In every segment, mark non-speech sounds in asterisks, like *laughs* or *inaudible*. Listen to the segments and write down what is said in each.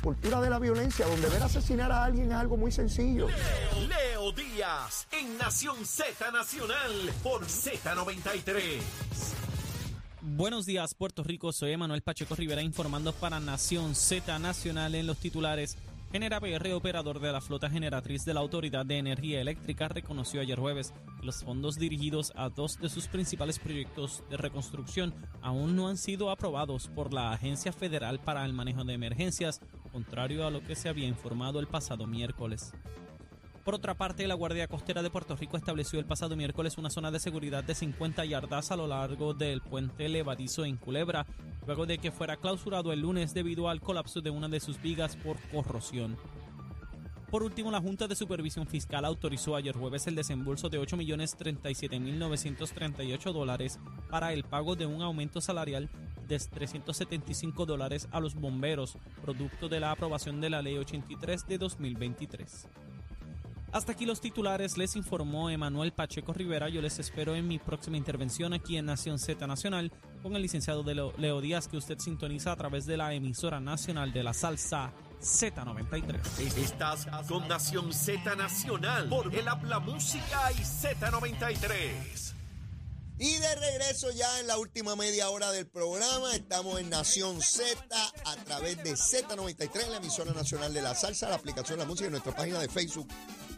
cultura de la violencia, donde ver asesinar a alguien es algo muy sencillo. Leo Díaz en Nación Z Nacional por Z93. Buenos días, Puerto Rico. Soy Emanuel Pacheco Rivera informando para Nación Z Nacional en los titulares. Genera PR, operador de la flota generatriz de la Autoridad de Energía Eléctrica, reconoció ayer jueves que los fondos dirigidos a dos de sus principales proyectos de reconstrucción aún no han sido aprobados por la Agencia Federal para el Manejo de Emergencias, contrario a lo que se había informado el pasado miércoles. Por otra parte, la Guardia Costera de Puerto Rico estableció el pasado miércoles una zona de seguridad de 50 yardas a lo largo del puente levadizo en Culebra, luego de que fuera clausurado el lunes debido al colapso de una de sus vigas por corrosión. Por último, la Junta de Supervisión Fiscal autorizó ayer jueves el desembolso de 8.037.938 dólares para el pago de un aumento salarial de 375 dólares a los bomberos, producto de la aprobación de la Ley 83 de 2023. Hasta aquí los titulares, les informó Emanuel Pacheco Rivera. Yo les espero en mi próxima intervención aquí en Nación Z Nacional con el licenciado de Leo Díaz que usted sintoniza a través de la emisora nacional de la salsa Z93. Estás con Nación Z Nacional por el Habla Música y Z93. Y de regreso ya en la última media hora del programa, estamos en Nación Z a través de Z93, la emisora nacional de la salsa, la aplicación de la música y nuestra página de Facebook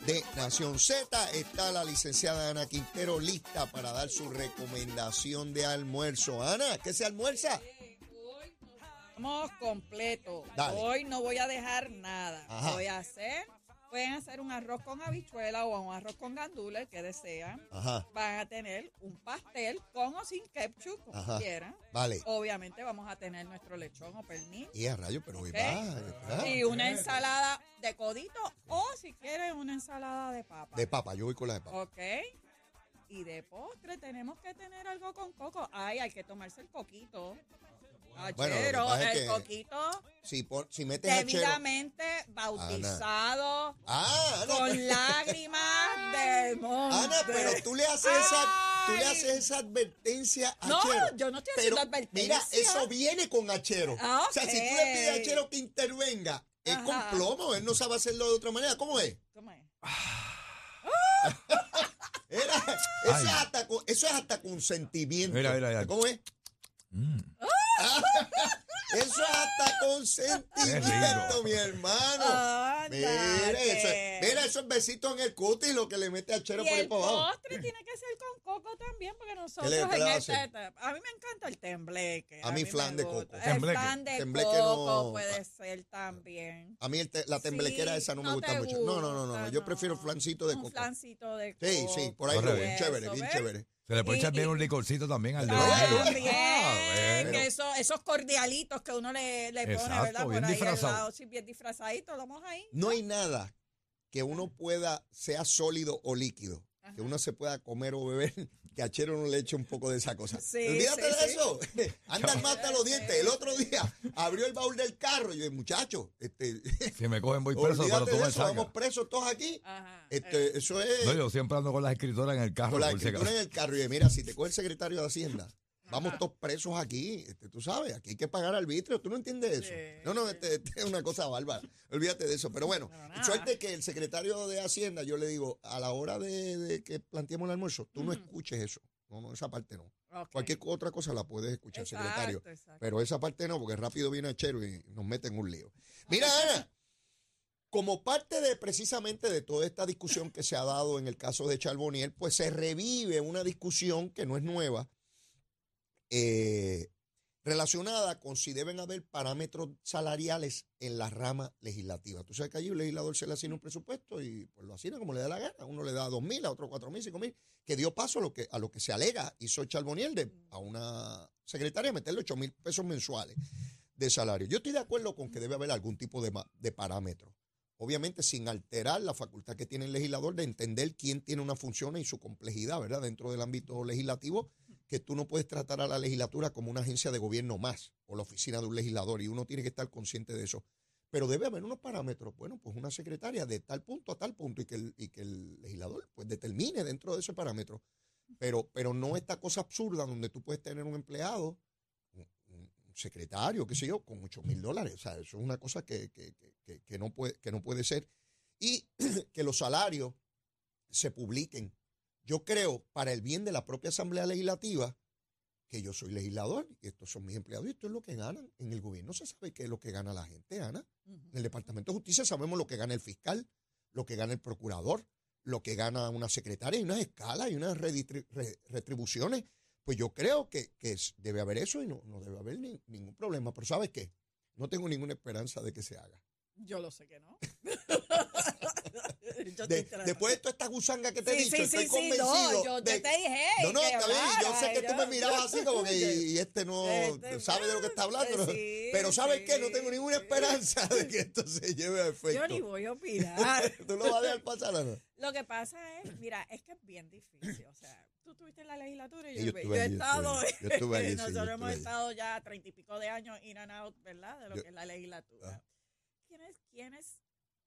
de Nación Z. Está la licenciada Ana Quintero lista para dar su recomendación de almuerzo. Ana, ¿qué se almuerza? Estamos completos. Hoy no voy a dejar nada. Ajá. Voy a hacer, pueden hacer un arroz con habichuela o un arroz con gandules, que desean. Ajá, Van a tener un pastel con o sin ketchup, como Ajá. quieran. vale. Obviamente vamos a tener nuestro lechón o pernil. Y a rayo, pero hoy Ok. va. Y una ensalada de codito o si quieren una ensalada de papa. De papa, yo voy con la de papa. Ok. Y de postre tenemos que tener algo con coco. Ay, hay que tomarse el coquito. Bueno, lo que Achero, pasa es el que- coquito Si, pon- si metes debidamente bautizado Ah, Ana, con lágrimas *laughs* de monte. Ana, pero tú le haces esa, tú le haces esa advertencia a No, Chero. yo no estoy Pero, haciendo advertencia. Mira, eso viene con Achero. Ah, O sea, si tú le pides a ok. Achero que intervenga, es con Ajá. plomo, él no sabe hacerlo de otra manera. ¿Cómo es? ¿Cómo es? *laughs* Era, eso, es hasta, con- eso es hasta consentimiento. Mira, mira, mira. ¿Cómo es? Mm. *laughs* Eso es hasta consentimiento, mi hermano. Ándate. Mira, eso, es- mira esos besitos en el cutis, lo que le mete a Chero Y por el abajo. postre tiene que ser con coco también, porque nosotros en esta etapa- A mí me encanta el tembleque. A mí me flan de coco. El Tembleque. flan de Tembleque coco no- puede ser también. A mí el te- la temblequera Sí, esa no, me gusta mucho. No, no, no, no, Yo prefiero flancito de Un coco. flancito de coco. Sí, sí, por ahí bien chévere, bien chévere. Se le puede echar bien un licorcito también al de Ah, vainilla. también, esos cordialitos que uno le, le pone, Exacto, ¿verdad? bien Por ahí disfrazado. al lado, sí, bien disfrazadito, lo vamos ahí. No hay nada que uno pueda, sea sólido o líquido, que uno se pueda comer o beber, que a Chero no le eche un poco de esa cosa. Sí, Olvídate sí, de sí. eso. *laughs* Anda más hasta los dientes. El otro día abrió el baúl del carro y yo, muchacho, este, *laughs* Si me cogen voy preso, pero tú me eso, vamos presos todos aquí. Ajá. Este, eso es No, yo siempre ando con las escritoras en el carro. con la por si escritura acaso. en el carro. Y yo, mira, si te coge el secretario de Hacienda, vamos todos presos aquí. Este, tú sabes, aquí hay que pagar arbitrio. ¿Tú no entiendes eso? Sí, no, no, este, este es una cosa bárbara. Olvídate de eso. Pero bueno, suerte que el secretario de Hacienda, yo le digo, a la hora de, de que planteemos el almuerzo, tú no escuches eso. No, no, esa parte no. Cualquier otra cosa la puedes escuchar, Exacto, secretario. exacto. Pero esa parte no, porque rápido viene a Chero y nos mete en un lío. Mira, Ana, como parte de precisamente de toda esta discusión que se ha dado en el caso de Charboniel, pues se revive una discusión que no es nueva, eh, relacionada con si deben haber parámetros salariales en la rama legislativa. Tú sabes que allí el legislador se le asigna un presupuesto y pues lo asigna como le da la gana. Uno le da dos mil, a otro cuatro mil, cinco mil, que dio paso a lo que, a lo que se alega hizo Charboniel de, a una secretaria meterle ocho mil pesos mensuales de salario. Yo estoy de acuerdo con que debe haber algún tipo de, de parámetro. Obviamente sin alterar la facultad que tiene el legislador de entender quién tiene una función y su complejidad, ¿verdad? Dentro del ámbito legislativo, que tú no puedes tratar a la legislatura como una agencia de gobierno más o la oficina de un legislador y uno tiene que estar consciente de eso. Pero debe haber unos parámetros. Bueno, pues una secretaria de tal punto a tal punto y que el, y que el legislador pues determine dentro de ese parámetro. Pero, pero no esta cosa absurda donde tú puedes tener un empleado, un, secretario, qué sé yo, con 8 mil dólares. O sea, eso es una cosa que- que- que no puede, que no puede ser. Y *clears throat* que los salarios se publiquen. Yo creo, para el bien de la propia Asamblea Legislativa, que yo soy legislador y estos son mis empleados y esto es lo que ganan. En el gobierno se sabe qué es lo que gana la gente, Ana. En el Departamento de Justicia sabemos lo que gana el fiscal, lo que gana el procurador, lo que gana una secretaria y unas escalas y unas retribuciones. Pues yo creo que, debe haber eso y no, no debe haber ni- ningún problema. Pero ¿sabes qué? No tengo ninguna esperanza de que se haga. Yo lo sé que no. *laughs* *laughs* De- después de toda esta gusanga que te he Sí, dicho, sí, estoy sí, sí, convencido. no, yo de- te dije. no, no, está bien. Yo sé que tú me mirabas así como que *laughs* y, y este no Este, sabe de lo que está hablando. Pero ¿sabes qué? No tengo ninguna esperanza de que esto se lleve a efecto. Yo ni voy a opinar. *laughs* ¿Tú lo vas a dejar pasar o no? Lo que pasa es, mira, es que es bien difícil. O sea, tú estuviste en la legislatura y yo, yo yo he estado. Yo estuve allí, nosotros hemos allí. estado ya treinta y pico de años in and out, ¿verdad? De lo que es la legislatura. Ajá. ¿Quiénes, quiénes?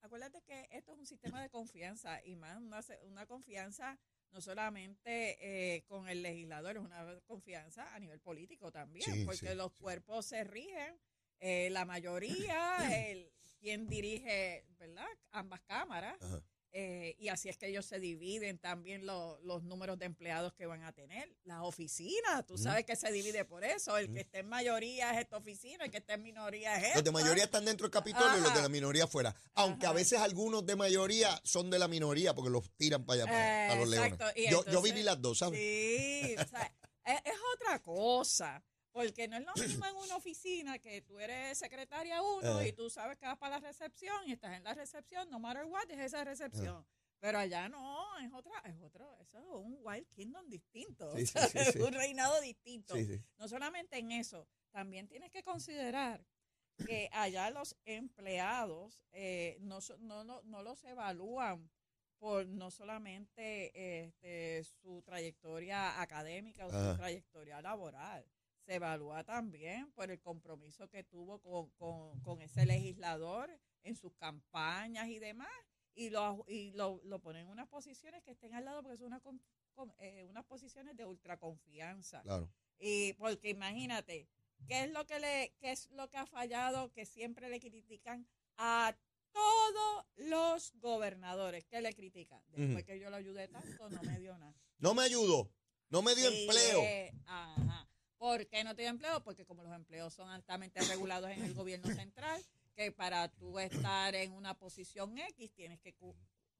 Acuérdate que esto es un sistema de confianza y más una, una confianza no solamente eh, con el legislador, es una confianza a nivel político también, Sí, porque sí, los sí. cuerpos se rigen, eh, la mayoría, *clears throat* el, quien dirige, ¿verdad? Ambas cámaras. Ajá. Eh, y así es que ellos se dividen también lo- los números de empleados que van a tener. Las oficinas, tú sabes que se divide por eso. El que esté en mayoría es esta oficina, el que esté en minoría es esta. Los de mayoría están dentro del Capitolio y los de la minoría afuera. Aunque a veces algunos de mayoría son de la minoría porque los tiran para allá, para, para los leones. Yo, yo viví las dos, ¿sabes? Sí, o sea, es, es otra cosa. Porque no es lo mismo en una oficina que tú eres secretaria uno Eh. y tú sabes que vas para la recepción y estás en la recepción, no matter what, es esa recepción. Pero allá no, es otra, es otro, eso es un Wild Kingdom distinto, Sí, un reinado distinto. No solamente en eso, también tienes que considerar que allá los empleados eh, no, no, no, no los evalúan por no solamente este, su trayectoria académica o su trayectoria laboral, se evalúa también por el compromiso que tuvo con, con- con ese legislador en sus campañas y demás, y lo, y lo, lo ponen en unas posiciones que estén al lado porque son una con- eh, unas posiciones de ultraconfianza. Claro. Y porque imagínate, ¿qué es lo que le, qué es lo que ha fallado que siempre le critican a todos los gobernadores? ¿Qué le critican? Después que yo lo ayudé tanto, no me dio nada. No me ayudó. No me dio Sí, empleo. eh, ajá. ¿Por qué no dio empleo? Porque como los empleos son altamente regulados en el gobierno central, que para tú estar en una posición X tienes que cu-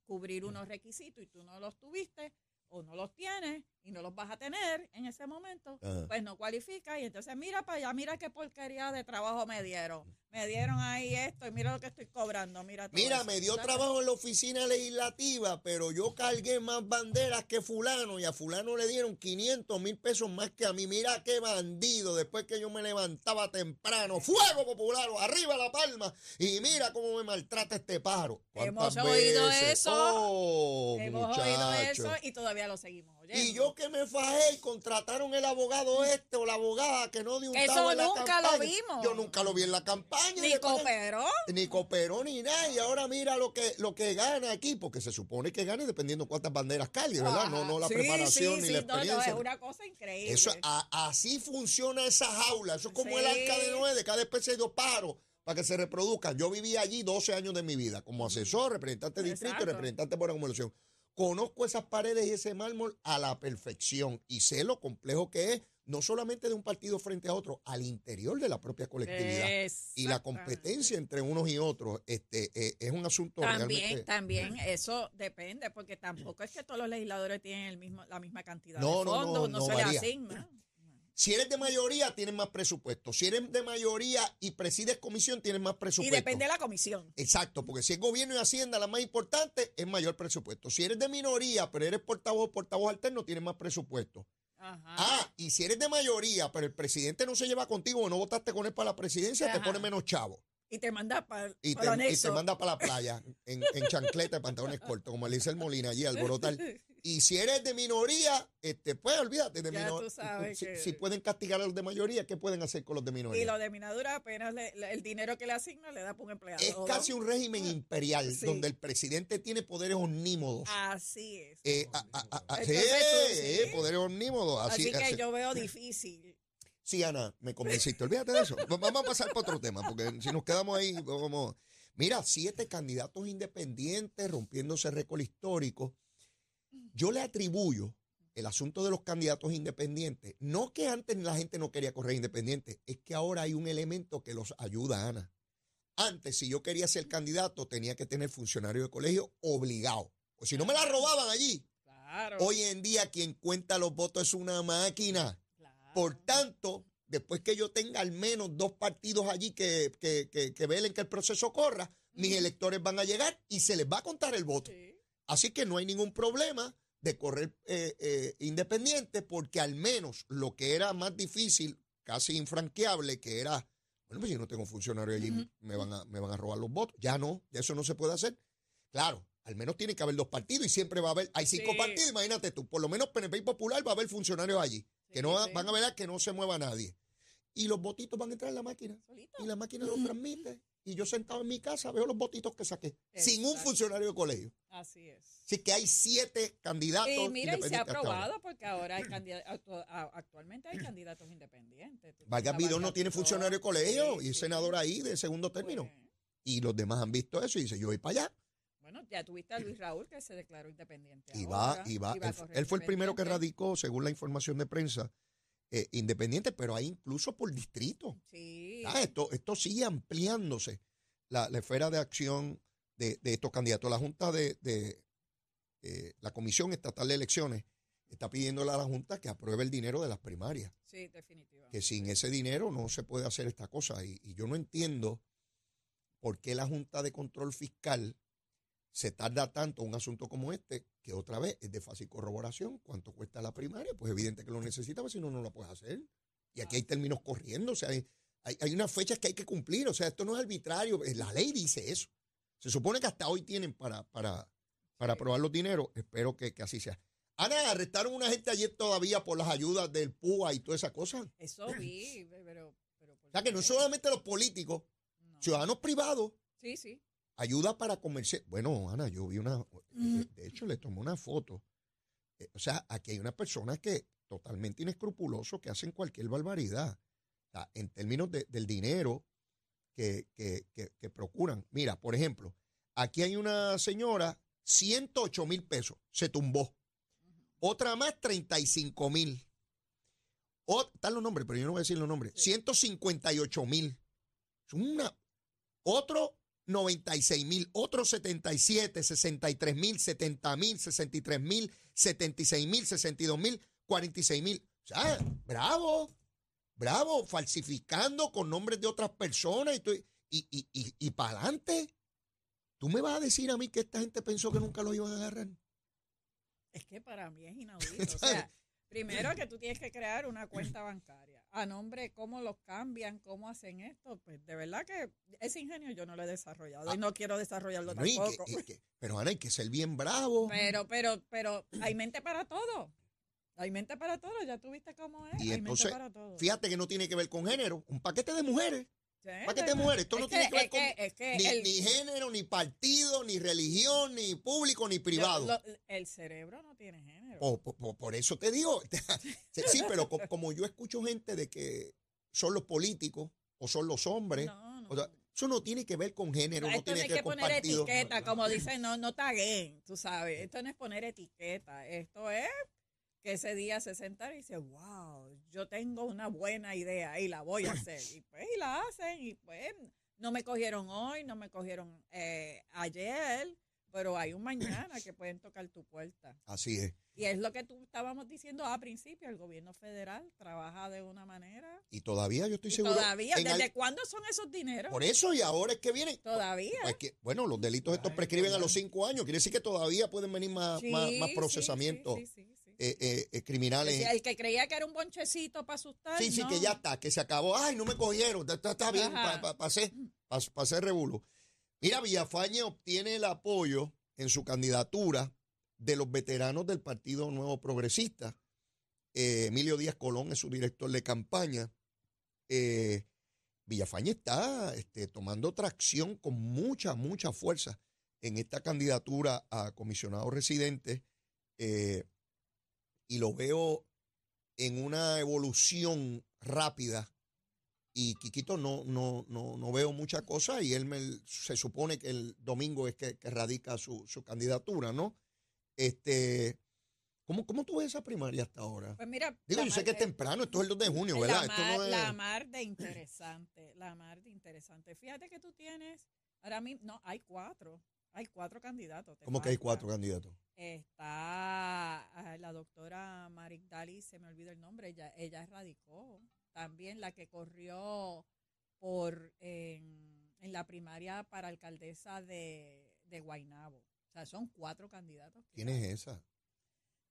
cubrir unos requisitos y tú no los tuviste o no los tienes y no los vas a tener en ese momento, Ajá. pues no cualifica y entonces mira para allá, mira qué porquería de trabajo me dieron. Me dieron ahí esto y mira lo que estoy cobrando, mira todo Mira, eso. me dio trabajo en la oficina legislativa, pero yo cargué más banderas que fulano y a fulano le dieron 500 mil pesos más que a mí. Mira qué bandido, después que yo me levantaba temprano, fuego popular, arriba la palma, y mira cómo me maltrata este pájaro. Hemos ¿Cuántas oído eso. Oh, Hemos oído eso y todavía lo seguimos oyendo. Y yo que me fajé y contrataron el abogado este o la abogada que no dio un Eso en la nunca lo campaña. vimos. Yo nunca lo vi en la campaña. Ni cooperó. ni cooperó ni nada y ahora mira lo que lo que gana aquí porque se supone que gane dependiendo cuántas banderas cargue verdad no no la Sí, preparación sí, ni sí, la no, no, experiencia es una cosa increíble. eso a- así funciona esa jaula eso es como el arca de de cada especie de pájaros para que se reproduzcan yo viví allí 12 años de mi vida como asesor representante de distrito y representante por acumulación conozco esas paredes y ese mármol a la perfección y sé lo complejo que es no solamente de un partido frente a otro al interior de la propia colectividad. Y la competencia entre unos y otros este eh, es un asunto También, realmente también eso depende, porque tampoco es que todos los legisladores tienen el mismo, la misma cantidad No, de no, no, fondos, no, no se asigna. Si eres de mayoría tienes más presupuesto si eres de mayoría y presides comisión tienes más Y presupuesto depende de la comisión. Exacto, porque si es gobierno y hacienda la más importante, es mayor presupuesto. Si eres de minoría, pero eres portavoz portavoz alterno, tienes más presupuesto. Ajá. Ah, y si eres de mayoría, pero el presidente no se lleva contigo o no votaste con él para la presidencia, te pone menos chavo. Y te manda para Y te, y te manda para la *laughs* playa en, en chancleta y pantalones cortos, como le dice el Molina allí, alborotar. *laughs* Y si eres de minoría, este, pues olvídate de minoría. Si, que- si pueden castigar a los de mayoría, ¿qué pueden hacer con los de minoría? Y lo de minadura apenas le- le- el dinero que le asigna le da para un empleado. es casi un régimen imperial, Sí. donde el presidente tiene poderes omnímodos. Así es. Eh, a- a- a- a- sí, Entonces tú, sí. eh, poderes omnímodos. Así, Así que así- yo veo difícil Sí, Ana, me convenciste. Olvídate de eso. *laughs* Va- Vamos a pasar para otro tema, porque si nos quedamos ahí, vamos. Mira, siete candidatos independientes rompiéndose récord histórico. Yo le atribuyo el asunto de los candidatos independientes. No que antes la gente no quería correr independiente, es que ahora hay un elemento que los ayuda, Ana. Antes, si yo quería ser candidato, tenía que tener funcionario de colegio obligado. O si no me la robaban allí. Claro. Hoy en día quien cuenta los votos es una máquina. claro. Por tanto, después que yo tenga al menos dos partidos allí que, que, que, que velen que el proceso corra, mis electores van a llegar y se les va a contar el voto. Sí. Así que no hay ningún problema de correr eh, eh, independiente porque al menos lo que era más difícil, casi infranqueable, que era, bueno, pues si no tengo funcionario allí, me, van a, me van a robar los votos. Ya no, ya eso no se puede hacer. Claro, al menos tiene que haber dos partidos y siempre va a haber, hay cinco Sí. partidos, imagínate tú, por lo menos PNP y Popular va a haber funcionarios allí, que no sí. van a ver que no se mueva nadie. Y los votitos van a entrar en la máquina Solito. y la máquina los transmite. Y yo sentado en mi casa veo los votitos que saqué, sin un funcionario de colegio. Así es. Así que hay siete candidatos. Y mira, y se ha ahora. aprobado porque ahora hay candidatos, actualmente hay candidatos independientes. Vargas Vidón no tiene funcionario de colegio sí, y es sí. senador ahí de segundo término. Pues, Y los demás han visto eso y dicen, yo voy para allá. Bueno, ya tuviste a Luis Raúl que se declaró independiente. Y va, ahora, y va. Él, fue el primero que radicó, según la información de prensa, eh, independiente, pero hay incluso por distrito. Sí. Ah, esto, esto sigue ampliándose la, la esfera de acción de, de estos candidatos. La Junta de, de, eh, la Comisión Estatal de Elecciones está pidiéndole a la Junta que apruebe el dinero de las primarias. Sí, definitivamente. que sin ese dinero no se puede hacer esta cosa. Y, y yo no entiendo por qué la Junta de Control Fiscal se tarda tanto en un asunto como este, que otra vez es de fácil corroboración. ¿Cuánto cuesta la primaria? Pues evidente que lo necesita, porque si no, no lo puedes hacer. Y aquí hay términos corriendo, o sea, hay, hay, hay unas fechas que hay que cumplir, o sea, esto no es arbitrario, eh, la ley dice eso. Se supone que hasta hoy tienen para, para, para aprobar los dineros, espero que, que así sea. Ana, arrestaron una gente ayer todavía por las ayudas del PUA y toda esa cosa. Eso *clears throat* vi, pero... pero ¿por O sea, que no solamente los políticos, No. ciudadanos privados, Sí, sí. Ayuda para comerciar. Bueno, Ana, yo vi una, de, de hecho le tomé una foto. Eh, o sea, aquí hay unas personas que totalmente inescrupulosos que hacen cualquier barbaridad. O sea, en términos de- del dinero que, que, que- que procuran. Mira, por ejemplo, aquí hay una señora, 108 mil pesos, se tumbó. Otra más, 35 mil. Están los nombres, pero yo no voy a decir los nombres. 158 mil. Es Una, otro 96 mil, otro 77, 63 mil, 70 mil, 63 mil, 76 mil, 62 mil, 46 mil. O sea, bravo, bravo, falsificando con nombres de otras personas y, y, y, y para adelante. ¿Tú me vas a decir a mí que esta gente pensó que nunca lo iban a agarrar? Es que para mí es *laughs* inaudito. O sea, primero que tú tienes que crear una cuenta bancaria. A nombre, cómo los cambian, cómo hacen esto. Pues de verdad que ese ingenio yo no lo he desarrollado y no quiero desarrollarlo y que- tampoco. y que- pero Ana, hay que ser bien bravo. Pero, pero, pero hay mente para todo. Hay mente para todo. Ya tú viste cómo es. Y hay entonces, mente para todo. fíjate que no tiene que ver con género. Un paquete de mujeres. Pero- mujeres. Esto es no tiene que ver con es que- es que ni, el- ni género, ni partido, ni religión, ni público, ni privado. lo- el cerebro no tiene género. Por, por- por- eso te digo. *laughs* sí, pero co- *laughs* como yo escucho gente de que son los políticos o son los hombres, No, no. o sea, eso no tiene que ver con género, no esto no tiene que ver que con poner etiqueta, como dicen, no, no taguen, tú sabes. Esto no es poner etiqueta. Esto es que ese día se sentaron y dice, wow, yo tengo una buena idea y la voy a hacer. Y pues, y la hacen, y pues, no me cogieron hoy, no me cogieron eh, ayer, pero hay un mañana que pueden tocar tu puerta. Así es. Y es lo que tú estábamos diciendo al principio, el gobierno federal trabaja de una manera. Y todavía yo estoy seguro. todavía, ¿desde al- cuándo son esos dineros? por eso y ahora es que vienen. Todavía. Pues que, bueno, los delitos estos prescriben a los cinco años. Quiere decir que todavía pueden venir más, Sí, más, más sí, procesamientos sí, sí, sí, sí. Eh, eh, eh, criminales. El que creía que era un bonchecito para asustar. Sí, sí, no. que ya está, que se acabó. Ay, no me cogieron. Está, está bien, Ajá. para hacer, pa- pa revuelo. Mira, Villafañe obtiene el apoyo en su candidatura de los veteranos del Partido Nuevo Progresista. Eh, Emilio Díaz Colón es su director de campaña. Eh, Villafañe está este, tomando tracción con mucha, mucha fuerza en esta candidatura a comisionado residente. eh, y lo veo en una evolución rápida y Quiquito no, no, no, no veo mucha cosa y él me, se supone que el domingo es que, que radica su, su candidatura, ¿no? Este, ¿cómo, ¿Cómo tú ves esa primaria hasta ahora? Pues mira, Digo, yo sé que es eh, temprano, esto es el 2 de junio, ¿verdad? La Esto mar, no es... la mar de interesante, la mar de interesante. Fíjate que tú tienes, ahora mismo, no, hay cuatro, hay cuatro candidatos. ¿Cómo que hay cuatro candidatos? Está ah, la doctora Marik Dali, se me olvida el nombre, ella, ella radicó. También la que corrió por en, en la primaria para alcaldesa de, de Guaynabo. O sea, son cuatro candidatos. ¿Quién es esa?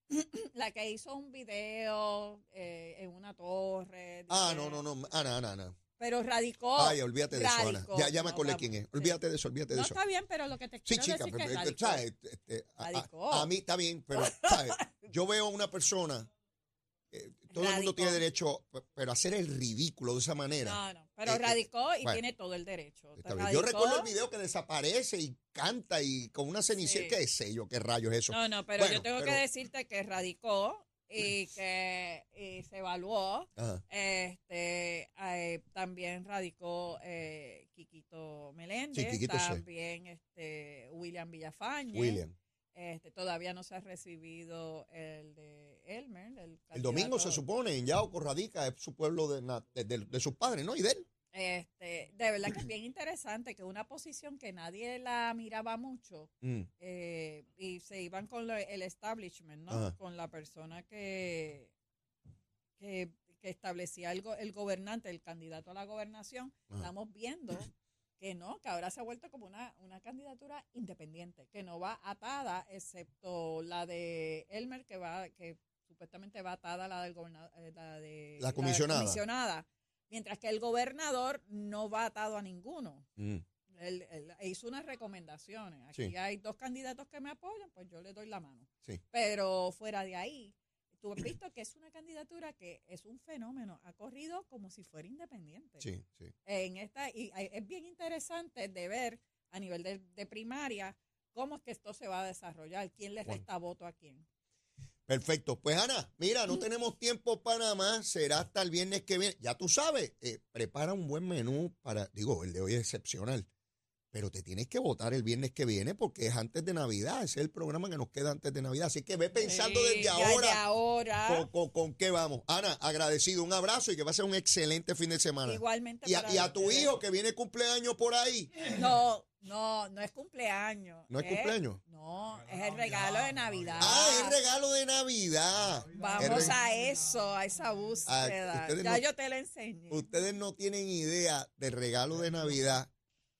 *clears throat* La que hizo un video eh, en una torre. Ah, no, no, no, Ana, Ana, Ana. Pero radicó. Ay, olvídate de eso, Ana. radicó. Ya, ya me No, acordé vamos, quién es. sí. Olvídate de eso, olvídate de No eso. está bien, pero lo que te Sí, quiero chica, decir pero, que radicó. ¿sabes? Este, a- a- Radicó. A, mí está bien, pero ¿sabes? *laughs* yo veo a una persona, eh, todo el mundo Radicó. tiene derecho, pe- pero hacer el ridículo de esa manera. No, no, pero Eh, eh, radicó y bueno. tiene todo el derecho. Yo Radicó- recuerdo el video que desaparece y canta y con una cenicera, Sí. qué sé yo, qué rayos es eso. No, no, pero Bueno, yo tengo pero- que decirte que radicó y que y se evaluó. Ajá. Este eh, también radicó eh, Quiquito Meléndez, Sí, Quiquito también este William Villafañe. William. Este, todavía no se ha recibido el de Elmer. El, El domingo se candidato. supone, en Yauco radica, es su pueblo de, na- de, de- de sus padres, ¿no? Y de él. Este, de verdad que es bien interesante que una posición que nadie la miraba mucho Mm. eh, y se iban con lo- el establishment, ¿no? Ajá. Con la persona que, que, que establecía el, go- el gobernante, el candidato a la gobernación. Ajá. Estamos viendo *coughs* que no, que ahora se ha vuelto como una, una candidatura independiente, que no va atada, excepto la de Elmer, que va, que supuestamente va atada a la del gobernador, la de La comisionada. comisionada. Mientras que el gobernador no va atado a ninguno. Mm. Él, él hizo unas recomendaciones. Aquí Sí. hay dos candidatos que me apoyan, pues yo le doy la mano. Sí. Pero fuera de ahí, tú has visto que es una candidatura que es un fenómeno. Ha corrido como si fuera independiente. Sí, sí. En esta, y es bien interesante de ver a nivel de, de primaria cómo es que esto se va a desarrollar, quién le Bueno. resta voto a quién. Perfecto. Pues Ana, mira, Mm. no tenemos tiempo para nada más. Será hasta el viernes que viene. Ya tú sabes, eh, prepara un buen menú para, digo, el de hoy es excepcional. Pero te tienes que votar el viernes que viene porque es antes de Navidad. Ese es el programa que nos queda antes de Navidad. Así que ve pensando Sí, desde ahora ahora. con, con- con qué vamos. Ana, agradecido. Un abrazo y que va a ser un excelente fin de semana. Igualmente. Y a, y a tu hijo que viene cumpleaños por ahí. No, no, no es cumpleaños. ¿No es cumpleaños? No, es el regalo de Navidad. Ah, es regalo de Navidad. El Vamos a eso, a esa búsqueda. ustedes ya no- yo te la enseñé. Ustedes no tienen idea del regalo de Navidad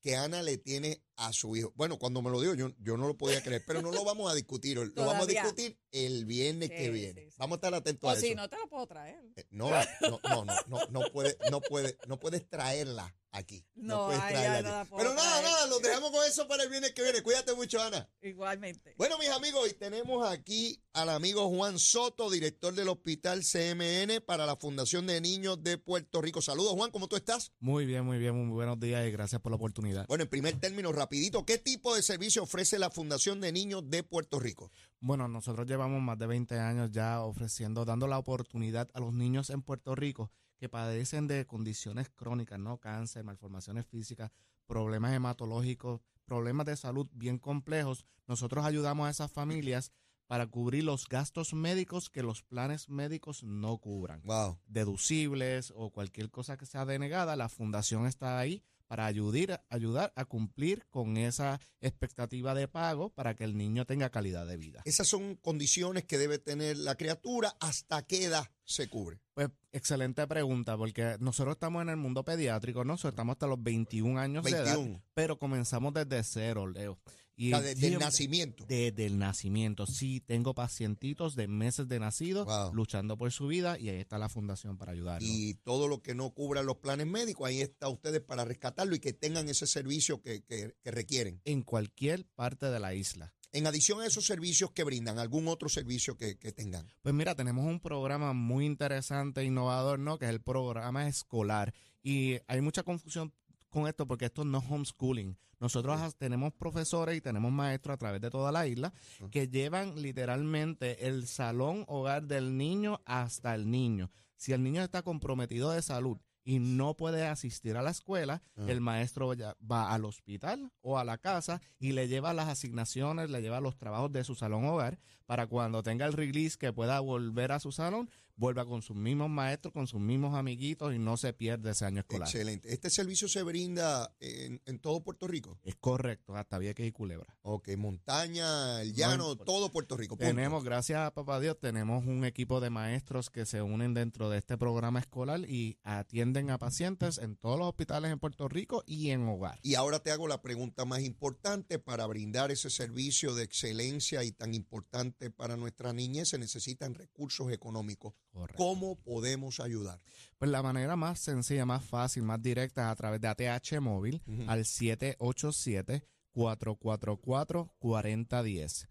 que Ana le tiene a su hijo. Bueno, cuando me lo digo, yo, yo no lo podía creer, pero no lo vamos a discutir. Lo vamos a discutir el viernes Sí, que viene. sí, sí. Vamos a estar atentos o a eso. si no, te lo puedo traer. Eh, No, no, no, no, no, no puede, no puede, no puedes traerla aquí. No, No, puedes ay, no Pero nada, traer. nada, lo dejamos con eso para el viernes que viene. Cuídate mucho, Ana. Igualmente. Bueno, mis amigos, y tenemos aquí al amigo Juan Soto, director del Hospital CMN para la Fundación de Niños de Puerto Rico. Saludos, Juan, ¿cómo tú estás? Muy bien, muy bien, muy buenos días y gracias por la oportunidad. Bueno, en primer término, rapidito, ¿qué tipo de servicio ofrece la Fundación de Niños de Puerto Rico? Bueno, nosotros llevamos más de 20 años ya ofreciendo, dando la oportunidad a los niños en Puerto Rico que padecen de condiciones crónicas, ¿no? Cáncer, malformaciones físicas, problemas hematológicos, problemas de salud bien complejos. Nosotros ayudamos a esas familias para cubrir los gastos médicos que los planes médicos no cubran. Wow. deducibles o cualquier cosa que sea denegada, la fundación está ahí para ayudar, ayudar a cumplir con esa expectativa de pago para que el niño tenga calidad de vida. Esas son condiciones que debe tener la criatura. ¿Hasta qué edad se cubre? Pues excelente pregunta, porque nosotros estamos en el mundo pediátrico, nosotros estamos hasta los 21 años de 21. edad, pero comenzamos desde cero, Leo. Y O sea, desde el nacimiento. Desde el nacimiento. Sí, tengo pacientitos de meses de nacido Wow. luchando por su vida y ahí está la fundación para ayudarlos. Y todo lo que no cubra los planes médicos, ahí está ustedes para rescatarlo y que tengan ese servicio que, que- que requieren. en cualquier parte de la isla. En adición a esos servicios que brindan, algún otro servicio que, que tengan. Pues mira, tenemos un programa muy interesante, e innovador, ¿no? Que es el programa escolar. Y hay mucha confusión con esto porque esto no es homeschooling. Nosotros tenemos profesores y tenemos maestros a través de toda la isla que llevan literalmente el salón hogar del niño hasta el niño. Si el niño está comprometido de salud y no puede asistir a la escuela, Ah. el maestro ya va al hospital o a la casa y le lleva las asignaciones, le lleva los trabajos de su salón hogar para cuando tenga el release que pueda volver a su salón, vuelva con sus mismos maestros, con sus mismos amiguitos y no se pierde ese año escolar. Excelente. ¿Este servicio se brinda en, en todo Puerto Rico? Es correcto, hasta Vieques y Culebra. Ok, montaña, el llano, todo Puerto Rico. punto. Tenemos, gracias a papá Dios, tenemos un equipo de maestros que se unen dentro de este programa escolar y atienden a pacientes en todos los hospitales en Puerto Rico y en hogar. Y ahora te hago la pregunta más importante. Para brindar ese servicio de excelencia y tan importante para nuestra niñez, se necesitan recursos económicos. Correcto. ¿Cómo podemos ayudar? Pues la manera más sencilla, más fácil, más directa es a través de ATH móvil al 787-444-4010.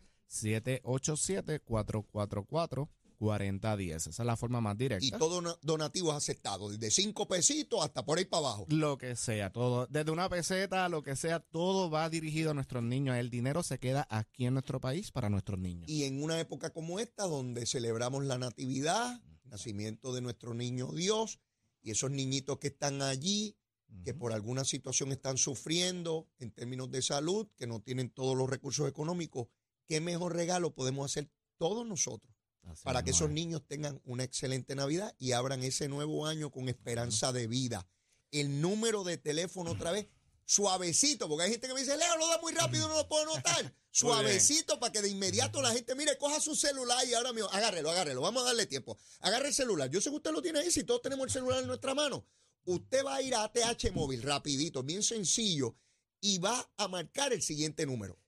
787-444-4010. Esa es la forma más Y directa. todo na- donativo es aceptado, desde cinco pesitos hasta por ahí para abajo. Lo que sea, todo, desde una peseta, lo que sea, todo va dirigido a nuestros niños. El dinero se queda aquí en nuestro país para nuestros niños. Y en una época como esta, donde celebramos la natividad, nacimiento de nuestro niño Dios, y esos niñitos que están allí, que por alguna situación están sufriendo en términos de salud, que no tienen todos los recursos económicos, ¿qué mejor regalo podemos hacer todos nosotros Así para que esos es. niños tengan una excelente Navidad y abran ese nuevo año con esperanza de vida? El número de teléfono otra vez, suavecito, porque hay gente que me dice, Leo, lo da muy rápido, no lo puedo notar. *laughs* Suavecito para que de inmediato la gente, mire, coja su celular y ahora mismo, agárrelo, agárrelo, vamos a darle tiempo. Agarre el celular. Yo sé que usted lo tiene ahí, si todos tenemos el celular en nuestra mano. Usted va a ir a ATH móvil, rapidito, bien sencillo, y va a marcar el siguiente número.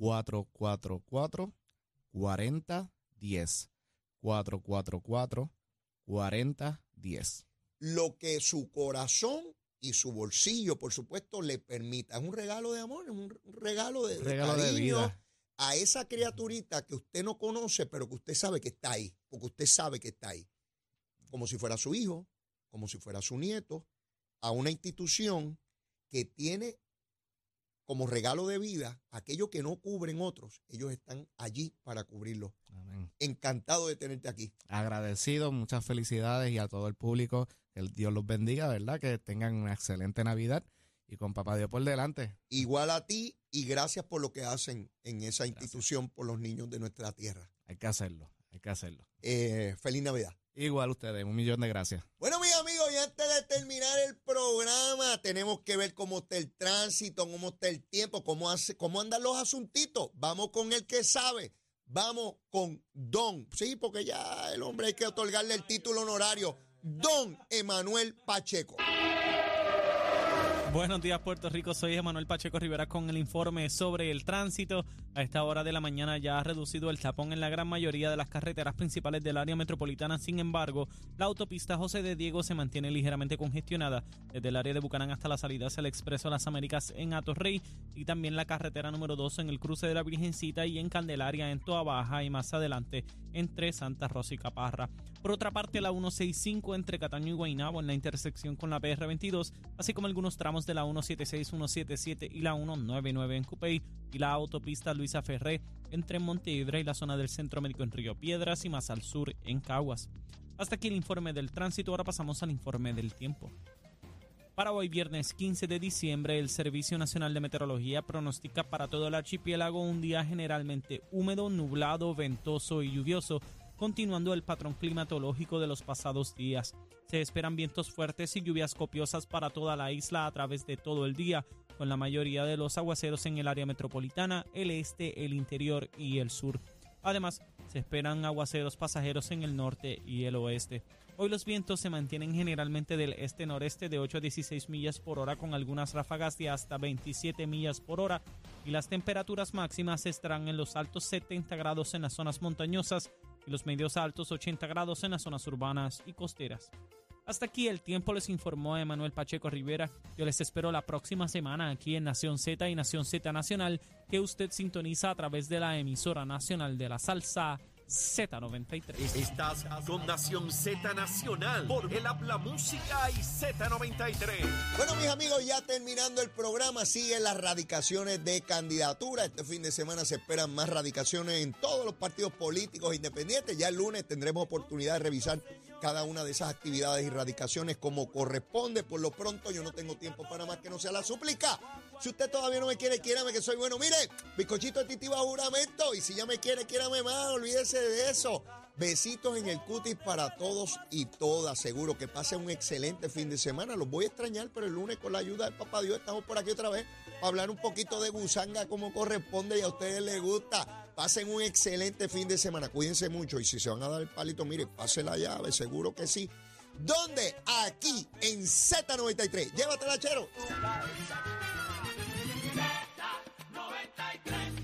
787-444-4010. 444-4010. Lo que su corazón y su bolsillo, por supuesto, le permita. Es un regalo de amor, es un regalo de, de Regalo de cariño vida. a esa criaturita que usted no conoce, pero que usted sabe que está ahí, porque usted sabe que está ahí. Como si fuera su hijo, como si fuera su nieto, a una institución que tiene como regalo de vida aquello que no cubren otros. Ellos están allí para cubrirlo. Amén. Encantado de tenerte aquí. Agradecido, muchas felicidades y a todo el público, que el Dios los bendiga, ¿verdad? Que tengan una excelente Navidad y con Papá Dios por delante. Igual a ti y gracias por lo que hacen en esa institución por los niños de nuestra tierra. Hay que hacerlo, hay que hacerlo. Eh, feliz Navidad. Igual ustedes, un millón de gracias. Bueno, mis amigos, terminar el programa, tenemos que ver cómo está el tránsito, cómo está el tiempo, cómo, hace, cómo andan los asuntitos. Vamos con el que sabe. Vamos con Don. Sí, porque ya el hombre hay que otorgarle el título honorario. Don Emanuel Pacheco. Buenos días, Puerto Rico. Soy Emanuel Pacheco Rivera con el informe sobre el tránsito. A esta hora de la mañana ya ha reducido el tapón en la gran mayoría de las carreteras principales del área metropolitana. Sin embargo, la autopista José de Diego se mantiene ligeramente congestionada desde el área de Bucanán hasta la salida hacia el Expreso Las Américas en Atorrey y también la carretera número 2 en el cruce de la Virgencita y en Candelaria en Toa Baja y más adelante entre Santa Rosa y Caparra. Por otra parte, la 165 entre Cataño y Guaynabo en la intersección con la PR22, así como algunos tramos la 176, 177 y la 199 en Cupey y la autopista Luisa Ferré entre Montevideo y la zona del Centro Médico en Río Piedras y más al sur en Caguas. Hasta aquí el informe del tránsito, ahora pasamos al informe del tiempo. Para hoy viernes 15 de diciembre, el Servicio Nacional de Meteorología pronostica para todo el archipiélago un día generalmente húmedo, nublado, ventoso y lluvioso, continuando el patrón climatológico de los pasados días. Se esperan vientos fuertes y lluvias copiosas para toda la isla a través de todo el día, con la mayoría de los aguaceros en el área metropolitana, el este, el interior y el sur. Además, se esperan aguaceros pasajeros en el norte y el oeste. Hoy los vientos se mantienen generalmente del este-noreste de 8 a 16 millas por hora con algunas ráfagas de hasta 27 millas por hora y las temperaturas máximas estarán en los altos 70 grados en las zonas montañosas y los medios altos 80 grados en las zonas urbanas y costeras. Hasta aquí el tiempo les informó Emanuel Pacheco Rivera. Yo les espero la próxima semana aquí en Nación Z y Nación Z Nacional que usted sintoniza a través de la emisora nacional de la salsa Z93. Estás con Nación Z Nacional por el Habla Música y Z93. Bueno, mis amigos, ya terminando el programa, siguen las radicaciones de candidatura. Este fin de semana se esperan más radicaciones en todos los partidos políticos independientes. Ya el lunes tendremos oportunidad de revisar cada una de esas actividades y radicaciones como corresponde. Por lo pronto, yo no tengo tiempo para más que no sea la súplica. Si usted todavía no me quiere, quiérame que soy bueno. Mire, bizcochito de titi juramento. Y si ya me quiere, quiérame más. Olvídese de eso. Besitos en el cutis para todos y todas. Seguro que pasen un excelente fin de semana. Los voy a extrañar, pero el lunes con la ayuda del Papá Dios estamos por aquí otra vez para hablar un poquito de gusanga como corresponde y a ustedes les gusta. Pasen un excelente fin de semana. Cuídense mucho. Y si se van a dar el palito, mire, pase la llave, seguro que sí. ¿Dónde? Aquí, en Z93. Llévatela, chero. Z93.